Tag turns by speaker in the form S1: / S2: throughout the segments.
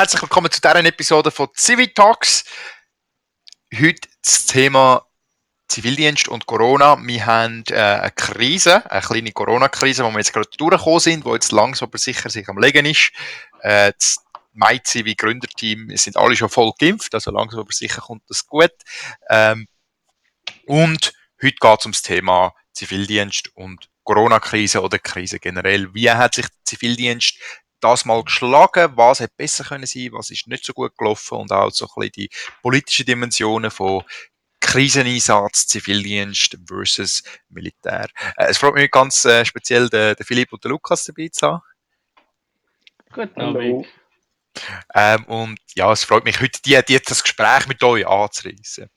S1: Herzlich willkommen zu dieser Episode von Civitalks. Heute das Thema Zivildienst und Corona. Wir haben äh, eine Krise, eine kleine Corona-Krise, wo wir jetzt gerade durchgekommen sind, wo jetzt langsam aber sicher sich am Legen ist. Äh, das MyCivi Gründerteam sind alle schon voll geimpft, also langsam aber sicher kommt das gut. Ähm, und heute geht es ums Thema Zivildienst und Corona-Krise oder Krise generell. Wie hat sich der Zivildienst das mal geschlagen, was hätte besser können sein, was ist nicht so gut gelaufen und auch so ein bisschen die politischen Dimensionen von Kriseneinsatz, Zivildienst versus Militär. Äh, es freut mich ganz äh, speziell, den, den Philipp und den Lukas dabei zu haben.
S2: Guten Abend.
S1: Ähm, und ja, es freut mich heute, die, die das Gespräch mit euch anzureissen.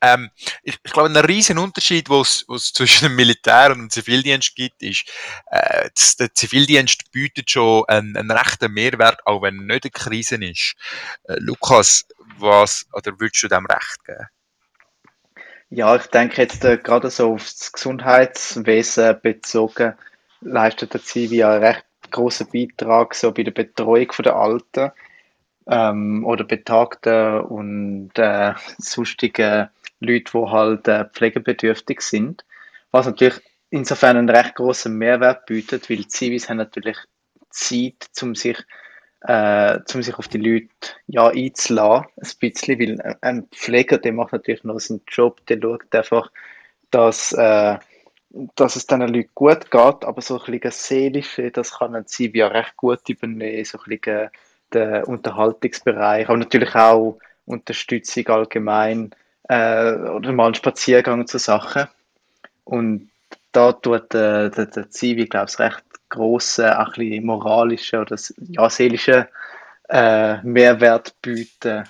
S1: Ähm, ich, ich glaube, ein riesen Unterschied, was es zwischen dem Militär und dem Zivildienst gibt, ist, äh, dass der Zivildienst bietet schon einen, einen rechten Mehrwert, auch wenn nicht eine Krise ist. Äh, Lukas, was, oder würdest du dem recht geben?
S2: Ja, ich denke jetzt äh, gerade so aufs Gesundheitswesen bezogen, leistet der Zivi ja recht großen Beitrag so bei der Betreuung der Alten ähm, oder Betagten und äh, sonstigen Leute, die halt äh, pflegebedürftig sind. Was natürlich insofern einen recht großen Mehrwert bietet, weil Zivis haben natürlich Zeit, um sich, äh, um sich auf die Leute ja, einzulassen, ein bisschen, weil ein Pfleger, der macht natürlich noch seinen Job, der schaut einfach, dass, äh, dass es diesen Leuten gut geht, aber so ein bisschen seelische, das kann ein Zivi ja recht gut übernehmen, so ein bisschen der Unterhaltungsbereich, aber natürlich auch Unterstützung allgemein äh, oder mal einen Spaziergang zu Sachen. Und da tut äh, der, der Zivi, glaube ich, recht grosse, auch ein bisschen moralische oder ja, seelische äh, Mehrwert bieten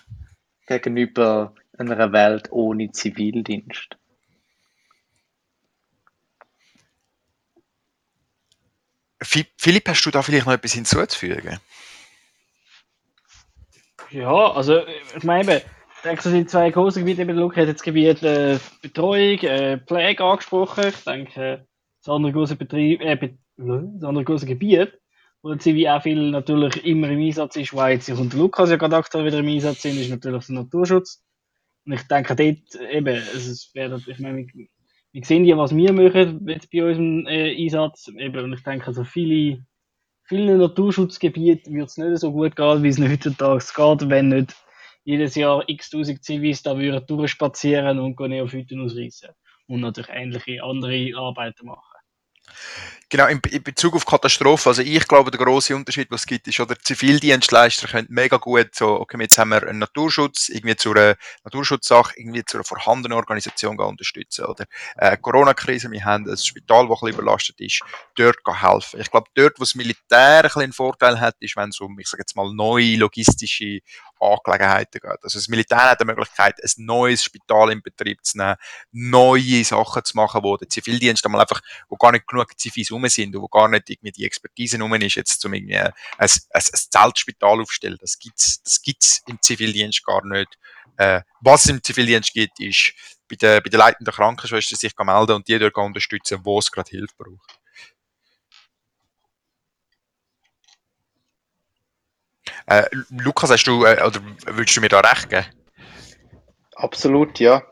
S2: gegenüber einer Welt ohne Zivildienst.
S1: Philipp, hast du da vielleicht noch etwas hinzuzufügen?
S3: Ja, also ich meine, ich denke, es sind zwei große Gebiete. Luke hat jetzt Gebiet äh, Betreuung, äh, Pflege angesprochen. Ich denke, das andere große Betrieb, äh, das andere große Gebiet, wo der Zivi auch viel natürlich immer im Einsatz ist, weil jetzt und Lukas ja gerade aktuell wieder im Einsatz sind, ist natürlich der Naturschutz. Und ich denke, dort eben, also es wäre, ich meine, wir sehen ja, was wir machen jetzt bei unserem äh, Einsatz. Eben, ich denke, also viele vielen Naturschutzgebieten wird es nicht so gut gehen, wie es heutzutage geht, wenn nicht jedes Jahr x tausend Zivis da würden durchspazieren und Neophyten ausreißen und natürlich ähnliche andere Arbeiten machen.
S1: Genau, in, Bezug auf Katastrophen, also ich glaube, der große Unterschied, was es gibt, ist, oder Zivildienstleister können mega gut so, okay, jetzt haben wir einen Naturschutz, irgendwie zu einer Naturschutzsache, irgendwie zu einer vorhandenen Organisation unterstützen, oder äh, Corona-Krise, wir haben ein Spital, das ein bisschen überlastet ist, dort helfen. Ich glaube, dort, wo das Militär ein bisschen einen Vorteil hat, ist, wenn es um, ich sage jetzt mal, neue logistische Angelegenheiten geht. Also das Militär hat die Möglichkeit, ein neues Spital in Betrieb zu nehmen, neue Sachen zu machen, wo der Zivildienst einmal einfach, wo gar nicht genug Zivis rum sind und wo gar nicht irgendwie die Expertise rum ist, jetzt zum irgendwie ein, ein, ein Zeltspital aufstellen. Das gibt's, das gibt's im Zivildienst gar nicht. Äh, was es im Zivildienst gibt, ist bei der, bei der leitenden Krankenschwester sich melden und die dort unterstützen, wo es gerade Hilfe braucht. Äh, Lukas, hast du, äh, oder würdest du mir da recht geben?
S2: Absolut, ja.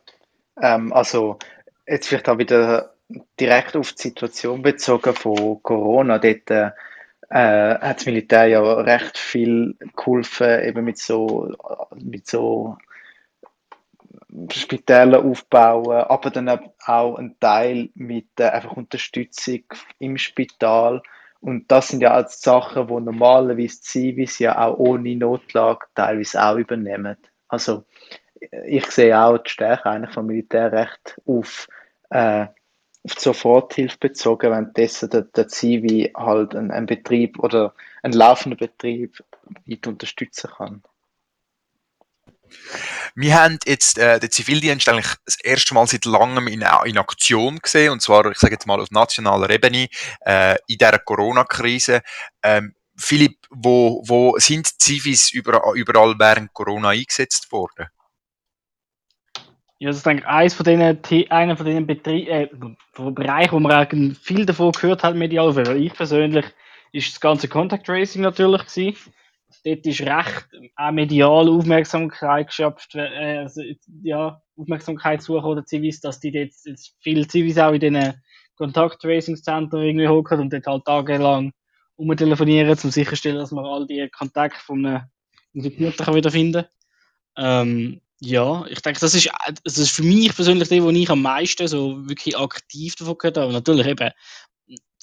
S2: Ähm, also, jetzt vielleicht auch wieder direkt auf die Situation bezogen von Corona. Dort äh, hat das Militär ja recht viel geholfen, eben mit so, mit so Spitäler aufbauen, aber dann auch ein Teil mit äh, einfach Unterstützung im Spital und das sind ja alles Sachen, die normalerweise Zivis ja auch ohne Notlage teilweise auch übernehmen. Also ich sehe auch die Stärke eigentlich vom Militärrecht auf, äh, auf die Soforthilfe bezogen, wenn dessen der, der Zivi halt einen, Betrieb oder einen laufenden Betrieb weit unterstützen kann.
S1: Wir haben jetzt äh, den Zivildienst eigentlich das erste Mal seit langem in, in Aktion gesehen, und zwar, ich sage jetzt mal auf nationaler Ebene, äh, in dieser Corona-Krise. Ähm, Philipp, wo, wo sind Zivis überall, überall während Corona eingesetzt worden?
S3: Ja, das ist eigentlich eines von diesen, einer von diesen Betrie äh, Bereichen, wo man viel davon gehört hat medial. Weil ich persönlich ist das ganze Contact Tracing natürlich gewesen. dort ist recht auch medial Aufmerksamkeit geschöpft, äh, also, ja, Aufmerksamkeit suchen oder Zivis, dass die jetzt, jetzt viele Zivis auch in diesen Kontakt-Tracing-Zentren irgendwie hocken und dort halt tagelang umtelefonieren, um sicherzustellen, dass man all die Kontakte von einem Infizierten wieder finden ähm, ja, ich denke, das ist, das ist für mich persönlich der, wo ich am meisten so wirklich aktiv davon gehört habe. Natürlich eben,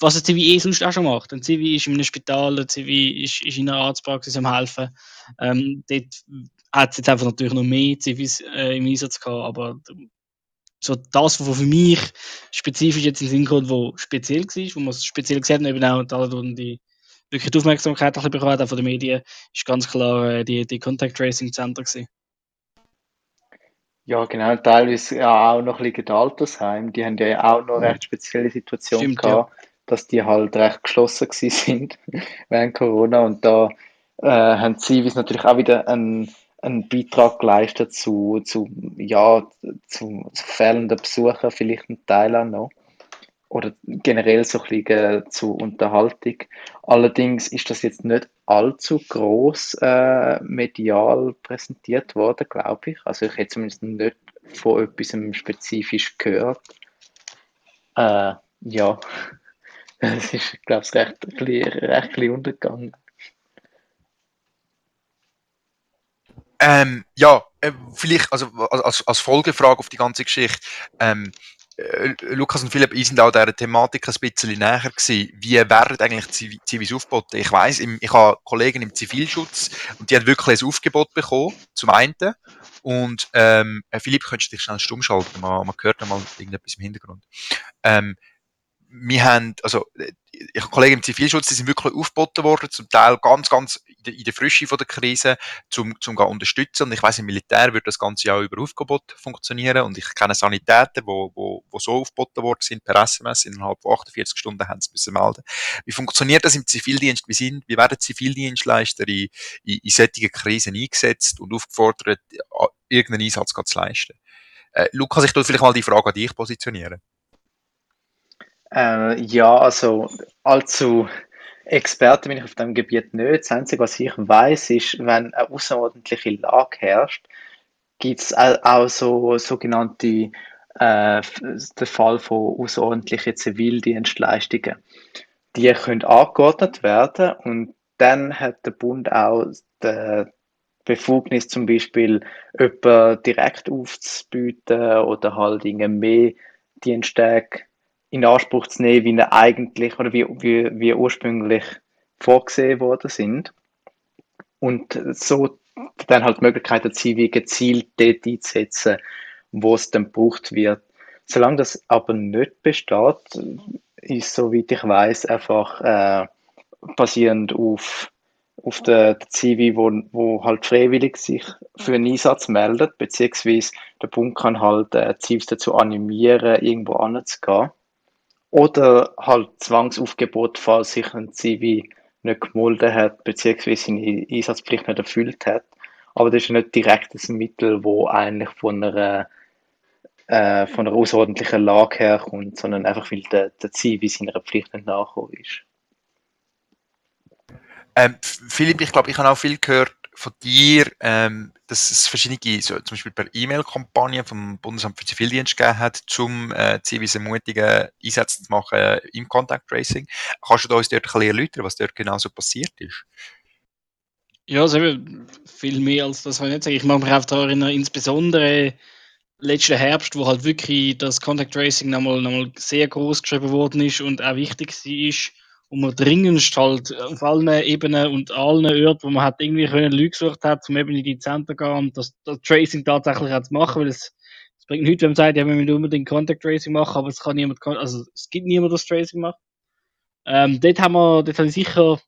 S3: was ein Zivi eh sonst auch schon macht. Ein Zivi ist in einem Spital, ein Zivi ist, ist in einer Arztpraxis am helfen. Ähm, dort hat es jetzt einfach natürlich noch mehr Zivis äh, im Einsatz gehabt, aber so das, was für mich spezifisch jetzt in den Sinn kommt, wo speziell war, wo man es speziell gesehen hat, eben auch dadurch die wirklich die Aufmerksamkeit ein bekommen hat von den Medien, ist ganz klar äh, die, die Contact Tracing Center gewesen.
S2: Ja, genau, teilweise ja auch noch ein bisschen Altersheim, die haben ja auch noch eine recht spezielle Situation Stimmt, gehabt, ja. dass die halt recht geschlossen gewesen sind während Corona und da äh, haben sie natürlich auch wieder einen einen Beitrag geleistet zu, zu, ja, zu, zu fehlenden Besuchen, vielleicht Teil auch noch. Oder generell so ein bisschen zu Unterhaltung. Allerdings ist das jetzt nicht allzu groß äh, medial präsentiert worden, glaube ich. Also ich hätte zumindest nicht von etwas spezifisch gehört. Äh, ja, das ist, glaube ich, recht, recht, recht untergegangen.
S1: Ähm, ja, äh, vielleicht, also als, als Folgefrage auf die ganze Geschichte, ähm, äh, Lukas und Philipp, ihr sind auch dieser Thematik ein bisschen näher gewesen. Wie werden eigentlich Zivis aufgeboten? Ich weiss, ich habe Kollegen im Zivilschutz und die haben wirklich ein Aufgebot bekommen, zum einen. Und ähm, Philipp, könntest du dich schnell stumm schalten? Man, man hört mal irgendetwas im Hintergrund. Ähm, wir haben, also, ich habe Kollegen im Zivilschutz, die sind wirklich aufgeboten worden, zum Teil ganz, ganz in der, Frische von der Krise, zum, zum zu unterstützen. Und ich weiß im Militär wird das ganze Jahr über Aufgebot funktionieren. Und ich kenne Sanitäten, wo, wo, wo so aufgeboten worden sind per SMS, innerhalb von 48 Stunden haben sie müssen melden. Wie funktioniert das im Zivildienst? Wie sind, wie werden Zivildienstleister in, in, in solchen Krisen eingesetzt und aufgefordert, irgendeinen Einsatz zu leisten? Äh, Lukas, ich tue vielleicht mal die Frage an dich positionieren.
S2: Äh, ja, also allzu Experte bin ich auf dem Gebiet nicht. Das Einzige, was ich weiß, ist, wenn eine außerordentliche Lage herrscht, gibt es auch so sogenannte äh, der Fall von außerordentlichen Zivildienstleistungen. Die können angeordnet werden und dann hat der Bund auch die Befugnis, zum Beispiel jemanden direkt aufzubieten oder halt mehr Diensttage in Anspruch zu nehmen, wie er eigentlich oder wie, wie, wie ursprünglich vorgesehen worden sind. Und so dann halt die Möglichkeit sie wie gezielt dort einzusetzen, wo es dann gebraucht wird. Solange das aber nicht besteht, ist, soweit ich weiß, einfach äh, basierend auf, auf der, der Zivi, wo, wo halt freiwillig sich für einen Einsatz meldet, beziehungsweise der Bund kann halt äh, Zivis dazu animieren, irgendwo anzugehen. Oder halt Zwangsaufgebot, falls sich ein Zivi nicht gemolden hat, beziehungsweise seine Einsatzpflicht nicht erfüllt hat. Aber das ist nicht direkt ein Mittel, wo eigentlich von einer, äh, von einer außerordentlichen Lage herkommt, sondern einfach, weil der, der Zivi seiner Pflicht nicht nachgekommen ist.
S1: Ähm, Philipp, ich glaube, ich habe auch viel gehört von dir, ähm, dass es verschiedene, so, zum Beispiel per E-Mail-Kampagnen vom Bundesamt für Zivildienst gegeben hat, zum äh, Zivis ermutigen, Einsätze zu machen im Contact Tracing. Kannst du uns dort ein bisschen erläutern, was dort genau so passiert ist?
S3: Ja, also viel mehr als das kann ich nicht sagen. Ich mag mich auch daran erinnern, insbesondere letzten Herbst, wo halt wirklich das Contact Tracing nochmal, nochmal sehr groß geschrieben worden ist und auch wichtig war wo man dringendst halt auf allen Ebenen und allen Orten, wo man hat irgendwie können Leute gesucht hat, um eben in die Center zu gehen und das, das Tracing tatsächlich auch zu machen, weil es, es bringt nichts, wenn man sagt, ja, wir müssen unbedingt Contact Tracing machen, aber es kann niemand, also es gibt niemand, das Tracing macht. Ähm, dort haben wir, dort habe ich sicher,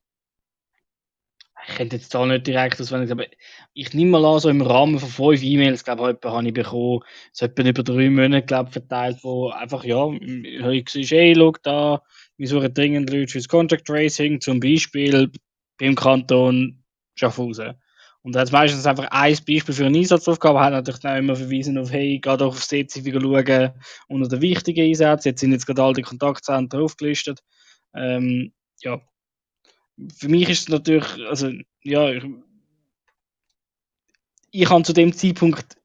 S3: ich könnte jetzt da nicht direkt auswendig, aber ich nehme mal an, so im Rahmen von fünf E-Mails, glaube ich, habe ich bekommen, so etwa über drei Monate, glaube verteilt, wo einfach, ja, ich sehe, hey, schau da, wir suchen dringend Leute fürs Contact Tracing, zum Beispiel beim Kanton Schaffhausen. Und da hat meistens einfach ein Beispiel für eine Einsatzaufgabe, hat natürlich dann immer verwiesen auf, hey, geh doch auf CCV schauen, unter den wichtigen Einsätzen. Jetzt sind jetzt gerade all die Kontaktzentren aufgelistet. Ähm, ja. Für mich ist es natürlich, also ja, ich, ich habe zu dem Zeitpunkt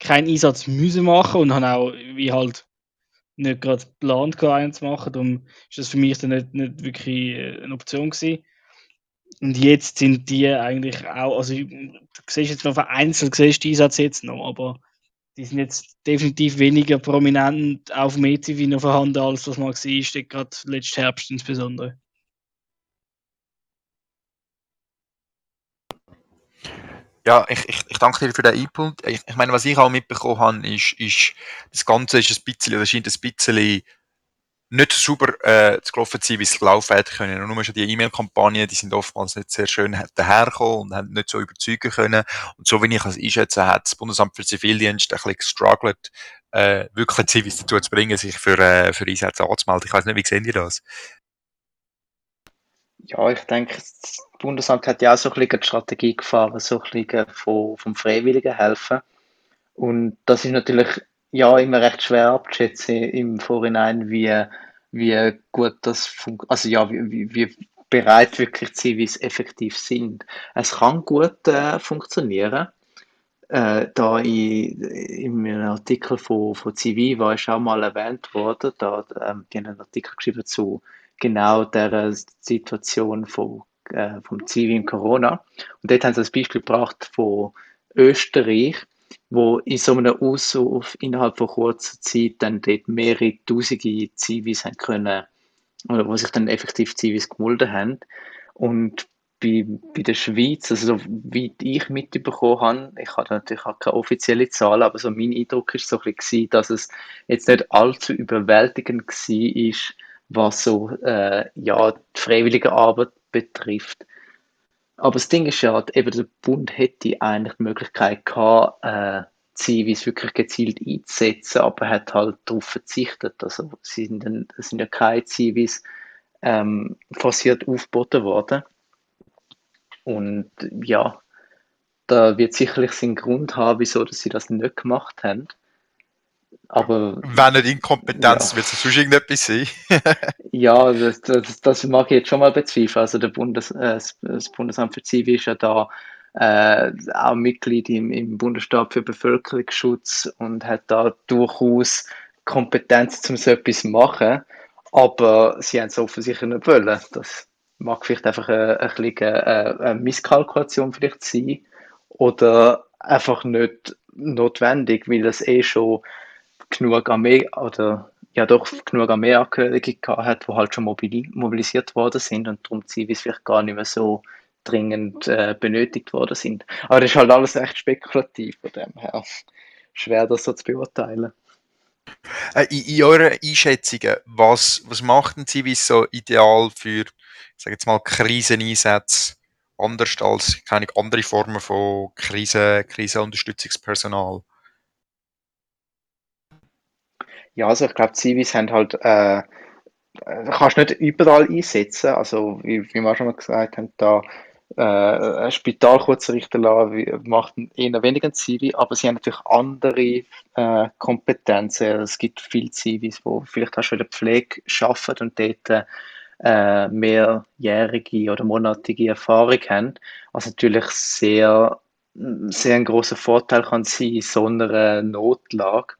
S3: keinen Einsatz müssen machen und habe auch, wie halt nicht gerade geplant, einen zu machen. Darum ist das für mich dann nicht, nicht wirklich äh, eine Option gewesen. Und jetzt sind die eigentlich auch, also du siehst jetzt noch vereinzelt, siehst die Einsätze jetzt noch, aber die sind jetzt definitiv weniger prominent auf dem ETV noch vorhanden, als das mal war, gerade letzten Herbst insbesondere.
S1: Ja, ich, ich, ich danke dir für den Input. Ich, ich meine, was ich auch mitbekommen habe, ist, ist, das Ganze ist ein bisschen, oder scheint ein bisschen nicht super äh, zu gelaufen zu sein, wie es gelaufen hätte können. Und nur schon die E-Mail-Kampagnen, die sind oftmals nicht sehr schön dahergekommen und haben nicht so überzeugen können. Und so wie ich es einschätze, hat das Bundesamt für Zivildienst ein bisschen gestruggelt, äh, wirklich Zivis dazu zu bringen, sich für, äh, für Einsätze anzumelden. Ich weiß nicht, wie sehen die das?
S2: Ja, ich denke, das Bundesamt hat ja auch so ein bisschen die Strategie gefahren, so ein bisschen von, vom Freiwilligen helfen. Und das ist natürlich ja immer recht schwer abzuschätzen im Vorhinein, wie, wie gut das funktioniert, also ja, wie, wie bereit wirklich Zivis effektiv sind. Es kann gut äh, funktionieren. Äh, da in, im Artikel von, von war es auch mal erwähnt worden, da ähm, die haben einen Artikel geschrieben zu genau der Situation von, äh, vom Zivi in Corona. Und dort haben sie das Beispiel gebracht von Österreich, wo in so einem Ausruf innerhalb von kurzer Zeit dann dort mehrere tausende Zivis haben können, oder wo sich dann effektiv Zivis gemulden haben. Und bei, bei der Schweiz, also so weit ich mitbekommen habe, ich habe natürlich auch keine offizielle Zahl, aber so mein Eindruck ist so bisschen, dass es jetzt nicht allzu überwältigend war, was so äh, ja, die freiwillige Arbeit betrifft. Aber das Ding ist ja, eben der Bund hätte eigentlich die Möglichkeit gehabt, äh, Zivis wirklich gezielt einzusetzen, aber hat halt darauf verzichtet. Also sind, sind ja keine Zivis ähm, forciert aufgeboten worden. Und ja, da wird sicherlich seinen Grund haben, wieso dass sie das nicht gemacht haben. Aber.
S1: Wenn nicht Inkompetenz, ja. wird es sonst irgendetwas sein?
S2: ja, das, das, das, mag ich jetzt schon mal bezweifeln. Also der Bundes, äh, das Bundesamt für Zivil ist ja da äh, auch Mitglied im, im Bundesstab für Bevölkerungsschutz und hat da durchaus Kompetenz, um so etwas zu machen. Aber sie haben es offensichtlich nicht wollen. Das mag vielleicht einfach eine, eine, eine, eine Misskalkulation vielleicht sein oder einfach nicht notwendig, weil es eh schon genug Armee oder ja doch genug Armeeangehörige hat, die halt schon mobilisiert worden sind und darum Zivis vielleicht gar nicht mehr so dringend äh, benötigt worden sind. Aber das ist halt alles echt spekulativ von dem her. Schwer das so zu beurteilen.
S1: Äh, in, in euren Einschätzungen, was, was macht ein Zivis so ideal für, ich sage jetzt mal, Kriseneinsätze, anders als keine andere Formen von Krise, Krisenunterstützungspersonal?
S2: Ja, also ich glaube, Zivis haben halt, äh, kannst nicht überall einsetzen. Also wie, wie wir schon mal gesagt haben, da äh, ein Spital kurz richten lassen, macht eher weniger Zivi, aber sie haben natürlich andere äh, Kompetenzen. Es gibt viele Zivis, die vielleicht auch schon in der Pflege arbeiten und dort äh, mehrjährige oder monatige Erfahrung haben. Was natürlich sehr, sehr ein großer Vorteil kann sein in so einer Notlage.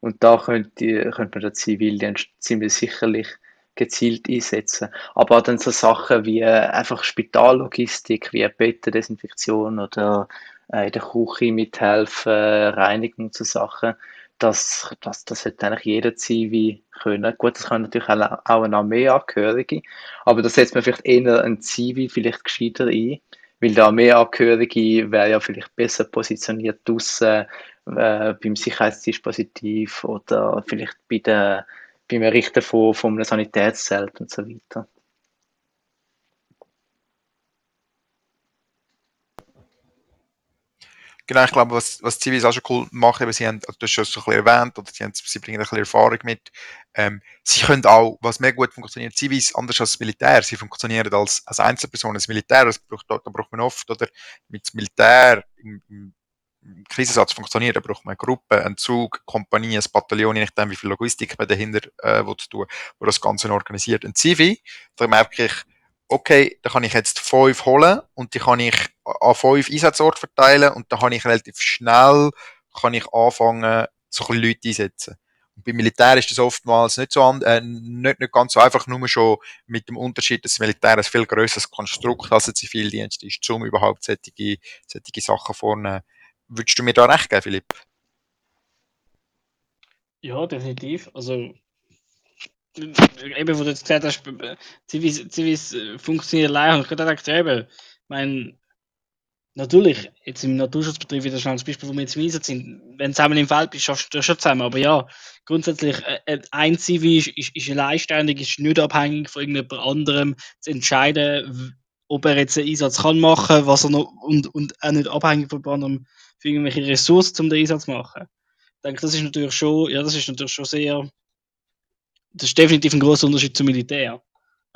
S2: Und da könnte, könnte man den Zivildienst ziemlich sicherlich gezielt einsetzen. Aber dann so Sachen wie einfach Spitallogistik, wie Bettendesinfektion oder äh, in der Küche mithelfen, Reinigung zu Sachen, das, das, das hätte eigentlich jeder Zivi können. Gut, das kann natürlich auch, auch eine Armeeangehörige, aber da setzt man vielleicht eher ein Zivi vielleicht gescheiter ein, weil der Armeeangehörige wäre ja vielleicht besser positioniert draussen äh, beim Sicherheitsdispositiv oder vielleicht bei der beim Errichten von, von einem Sanitätszelt und so weiter.
S1: Genau, ich glaube, was, was Zivis auch schon cool machen, sie haben, also du hast schon so ein bisschen erwähnt, oder sie, haben, sie bringen ein bisschen Erfahrung mit. Ähm, sie können auch, was mehr gut funktioniert, Zivis, anders als das Militär, sie funktionieren als, als Einzelperson. Das Militär, das braucht, da braucht man oft, oder mit dem Militär im, im Krisensatz funktioniert, da braucht man eine Gruppe, einen Zug, Kompanie, ein Bataillon, je nachdem, wie viel Logistik man dahinter äh, will tun, wo das Ganze organisiert. Ein Zivi, da merke ich, okay, da kann ich jetzt fünf holen und die kann ich an fünf Einsatzorte verteilen und da kann ich relativ schnell kann ich anfangen, so ein Leute einsetzen. Und beim Militär ist das oftmals nicht so äh, nicht, nicht ganz so einfach, nur schon mit dem Unterschied, dass das Militär ein viel größeres Konstrukt als der Zivildienst ist, um überhaupt solche, solche Sachen vorne. Würdest du mir da recht geben, Philipp?
S3: Ja, definitiv. Also eben, wo du jetzt gesagt hast, Zivis, Zivis funktioniert allein. Und ich gerade gedacht, eben, ich meine, natürlich, jetzt im Naturschutzbetrieb wieder schnell das Beispiel, wo wir jetzt im Einsatz sind, wenn du zusammen im Feld bist, schaffst du schon zusammen. Aber ja, grundsätzlich, äh, äh ein Zivi ist, ist, ist alleinständig, ist nicht abhängig von irgendjemand anderem zu entscheiden, ob er jetzt einen Einsatz kann machen, was er noch, und, und auch nicht abhängig von anderem für irgendwelche Ressourcen, um den Einsatz zu machen. Ich denke, das ist natürlich schon, ja, das ist natürlich schon sehr, das ist definitiv ein großer Unterschied zum Militär.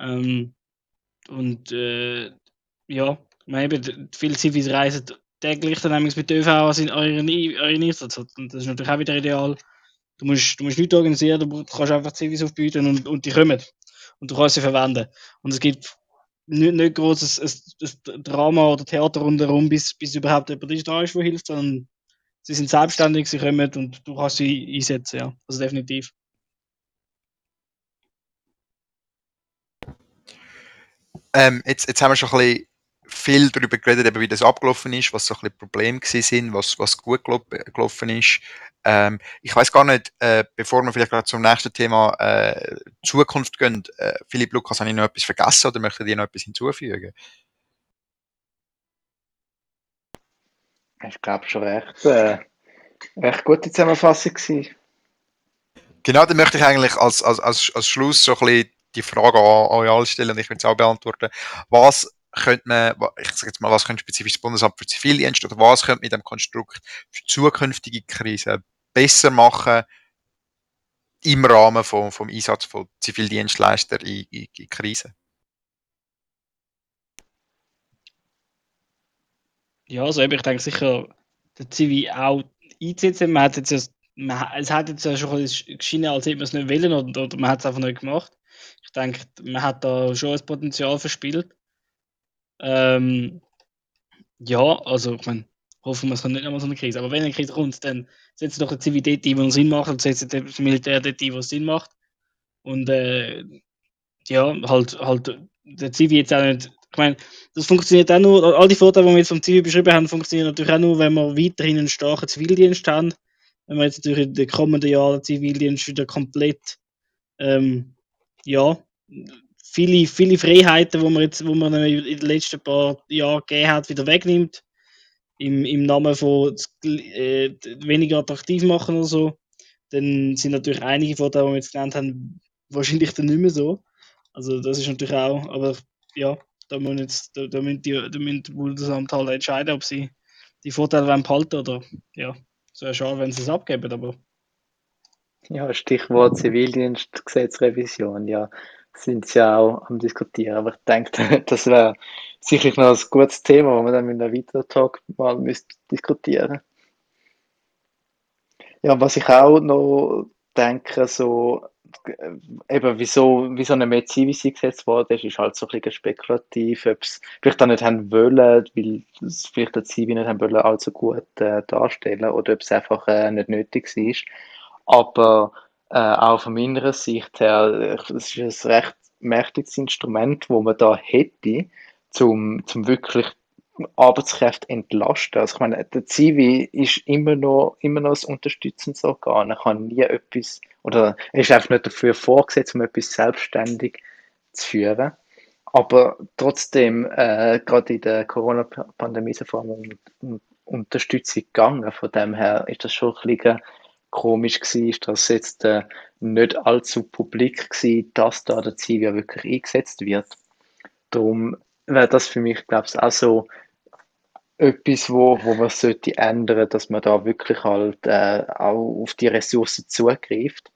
S3: Ähm, und äh, ja, eben, viele Zivis reisen täglich dann mit der ÖV euren, euren Einsatz. Und das ist natürlich auch wieder ideal. Du musst, du musst nichts organisieren, du kannst einfach Zivis aufbieten und, und die kommen. Und du kannst sie verwenden. Und es gibt nicht, nicht großes Drama oder Theater rundherum, bis, bis überhaupt jemand da ist, der hilft, sondern sie sind selbstständig, sie kommen und du kannst sie einsetzen, ja. Also definitiv.
S1: Ähm, jetzt, jetzt haben wir schon ein bisschen viel darüber geredet, eben, wie das abgelaufen ist, was so ein bisschen Probleme sind, was, was gut gelaufen ist. Ähm, ich weiß gar nicht, äh, bevor wir vielleicht gerade zum nächsten Thema äh, Zukunft gehen, äh, Philipp Lukas, habe ich noch etwas vergessen oder möchte ich noch etwas hinzufügen?
S2: Ich glaube schon recht, äh, recht gute Zusammenfassung gewesen.
S1: Genau, dann möchte ich eigentlich als, als, als, als Schluss so ein bisschen die Frage an, euch alle stellen und ich will es auch beantworten. Was könnte man, ich sage jetzt mal, was könnte spezifisch das Bundesamt für Zivildienst oder was könnte mit dem Konstrukt für zukünftige Krisen besser machen im Rahmen vom, vom Einsatz von Zivildienstleistern in, in, in Krisen?
S3: Ja, also ich denke sicher, der Zivi auch einzusetzen. Man hat jetzt, man, es hat jetzt ja schon geschienen, als hätte man es nicht wollen oder, oder man hat es einfach nicht gemacht. Ich denke, man hat da schon ein Potenzial verspielt. Ähm, ja, also ich meine, hoffen wir, es kommt nicht nochmal so eine Krise. Aber wenn eine Krise kommt, dann setzt doch eine Zivil die ein, Sinn macht, und setzt das Militär dort ein, was Sinn macht. Und äh, ja, halt, halt der Zivi jetzt auch nicht. Ich meine, das funktioniert auch nur, all die Vorteile, die wir jetzt vom Zivi beschrieben haben, funktionieren natürlich auch nur, wenn wir weiterhin einen starken Zivildienst haben. Wenn wir jetzt natürlich in den kommenden Jahren den Zivildienst wieder komplett ähm, ja, viele, viele Freiheiten, die man jetzt, wo man in den letzten paar Jahren gegeben hat, wieder wegnimmt. Im, im Namen von äh, weniger attraktiv machen oder so. Dann sind natürlich einige Vorteile, die wir jetzt genannt haben, wahrscheinlich dann nicht mehr so. Also das ist natürlich auch, aber ja, da müssen jetzt, da, da müssen die, da müssen die Bundesamt halt entscheiden, ob sie die Vorteile behalten oder ja, es wäre schade, wenn sie es abgeben, aber
S2: ja, Stichwort Zivildienstgesetzrevision, ja, sind sie ja auch am Diskutieren. Aber ich denke, das wäre sicherlich noch ein gutes Thema, das wir dann in einem weiteren Talk mal müsste diskutieren Ja, was ich auch noch denke, so, äh, eben, wieso, wieso eine Medizin gesetzt worden ist, ist halt so ein bisschen spekulativ, ob es vielleicht auch nicht haben wollen, weil es vielleicht der Zivi nicht haben wollen, allzu gut äh, darstellen, oder ob es einfach äh, nicht nötig war. Aber äh, auch von meiner Sicht her, es ist ein recht mächtiges Instrument, wo man da hätte, zum, zum wirklich Arbeitskräfte entlasten. Also ich meine, der Zivi ist immer noch, immer noch ein unterstützendes Organ. Er kann nie etwas, oder er ist einfach nicht dafür vorgesetzt, um etwas selbstständig zu führen. Aber trotzdem, äh, gerade in der Corona-Pandemie ist vor allem um Unterstützung gegangen. Von dem her ist das schon ein bisschen komisch war, dass jetzt äh, nicht allzu publik war, dass da der Zivia wirklich eingesetzt wird. Darum wäre das für mich, glaube ich, auch so etwas, wo, wo man sollte ändern, dass man da wirklich halt äh, auch auf die Ressourcen zugreift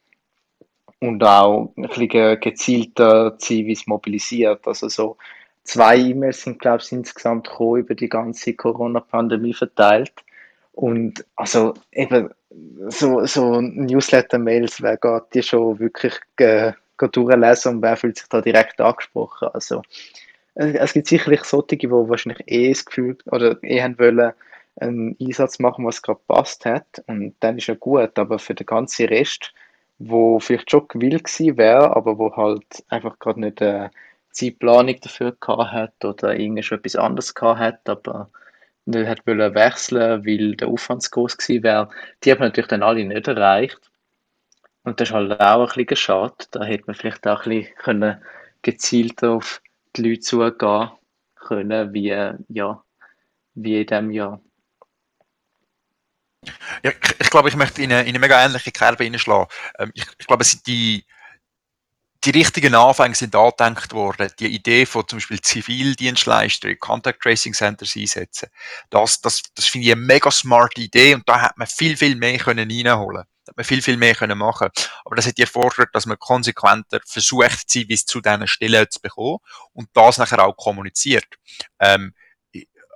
S2: und auch ein bisschen gezielter Zivis mobilisiert. Also so zwei E-Mails sind, glaube ich, insgesamt gekommen, über die ganze Corona-Pandemie verteilt. Und also eben so, so Newsletter-Mails, wer geht die schon wirklich äh, durchlesen und wer fühlt sich da direkt angesprochen. Also äh, es gibt sicherlich solche, die wahrscheinlich eh das Gefühl oder eh haben wollen, einen Einsatz machen, was gerade passt hat. Und dann ist ja gut. Aber für den ganzen Rest, wo vielleicht schon gewillt gewesen wäre, aber wo halt einfach gerade nicht eine Zeitplanung dafür gehabt hat oder etwas anderes gehabt hat, aber nicht hat wollen wechseln, weil der Aufwand zu groß gewesen wäre, die hat man natürlich dann alle nicht erreicht. Und das ist halt auch ein bisschen schade. Da hätte man vielleicht auch ein bisschen können gezielter auf die Leute zugehen können, wie, ja, wie in diesem Jahr.
S1: Ja, ich, ich glaube, ich möchte in eine, in eine mega ähnliche Kerbe hineinschlagen. Ähm, ich, ich glaube, es sind die, die richtigen Anfänge sind angedenkt worden. Die Idee von zum Beispiel Zivildienstleister, Contact Tracing Centers einsetzen. Das, das, das finde ich eine mega smart Idee und da hat man viel, viel mehr können reinholen. Hat man viel, viel mehr können machen. Aber das hat erfordert, dass man konsequenter versucht, Zivis zu diesen Stellen zu bekommen und das nachher auch kommuniziert. Ähm,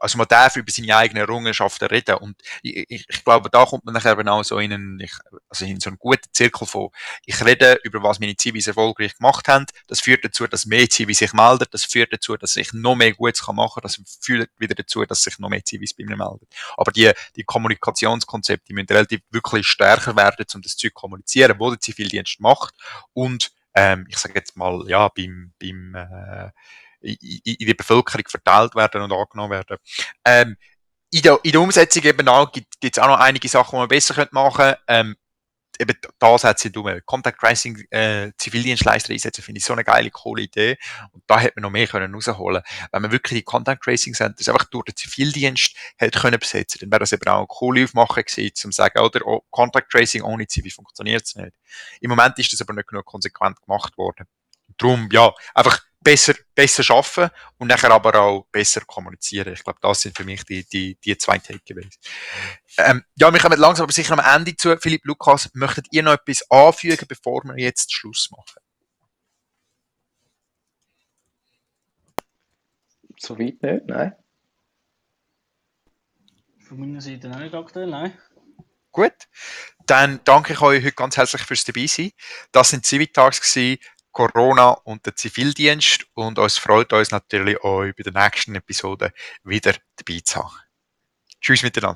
S1: also man darf über seine eigenen Errungenschaften reden und ich, ich, ich glaube, da kommt man nachher eben auch so in einen, ich, also in so einen guten Zirkel von, ich rede über was meine Zivis erfolgreich gemacht haben, das führt dazu, dass mehr Zivis sich melden, das führt dazu, dass ich noch mehr Gutes kann machen, das führt wieder dazu, dass sich noch mehr Zivis bei mir melden. Aber die, die Kommunikationskonzepte, müssen relativ wirklich stärker werden, um das zu kommunizieren, wo der Zivildienst macht. Und ähm, ich sage jetzt mal, ja, beim, beim äh, in, in die Bevölkerung verteilt werden und angenommen werden. Ähm, in, der, in der Umsetzung eben auch gibt es auch noch einige Sachen, die man besser machen könnte. Ähm, eben da setzen du Contact Tracing äh, Zivildienstleister einsetzen, finde ich so eine geile, coole Idee. Und da hätte man noch mehr können rausholen Wenn man wirklich die Contact Tracing Centers einfach durch den Zivildienst hätte können besetzen, dann wäre das eben auch eine coole Aufmache gewesen, um zu sagen, oder oh, Contact Tracing ohne Zivi funktioniert es nicht. Im Moment ist das aber nicht genug konsequent gemacht worden. Darum, ja, einfach besser, besser schaffen und nachher aber auch besser kommunizieren. Ich glaube, das sind für mich die, die, die zwei Takeaways. Ähm, ja, wir kommen langsam aber sicher am Ende zu. Philipp, Lukas, möchtet ihr noch etwas anfügen, bevor wir jetzt Schluss machen?
S2: Soweit nicht, nein.
S3: Von meiner Seite nicht aktuell, nein.
S1: Gut, dann danke ich euch heute ganz herzlich fürs dabei sein. Das sind Civitags gewesen. Corona und der Zivildienst und es freut uns natürlich, euch bei der nächsten Episode wieder dabei zu haben. Tschüss miteinander.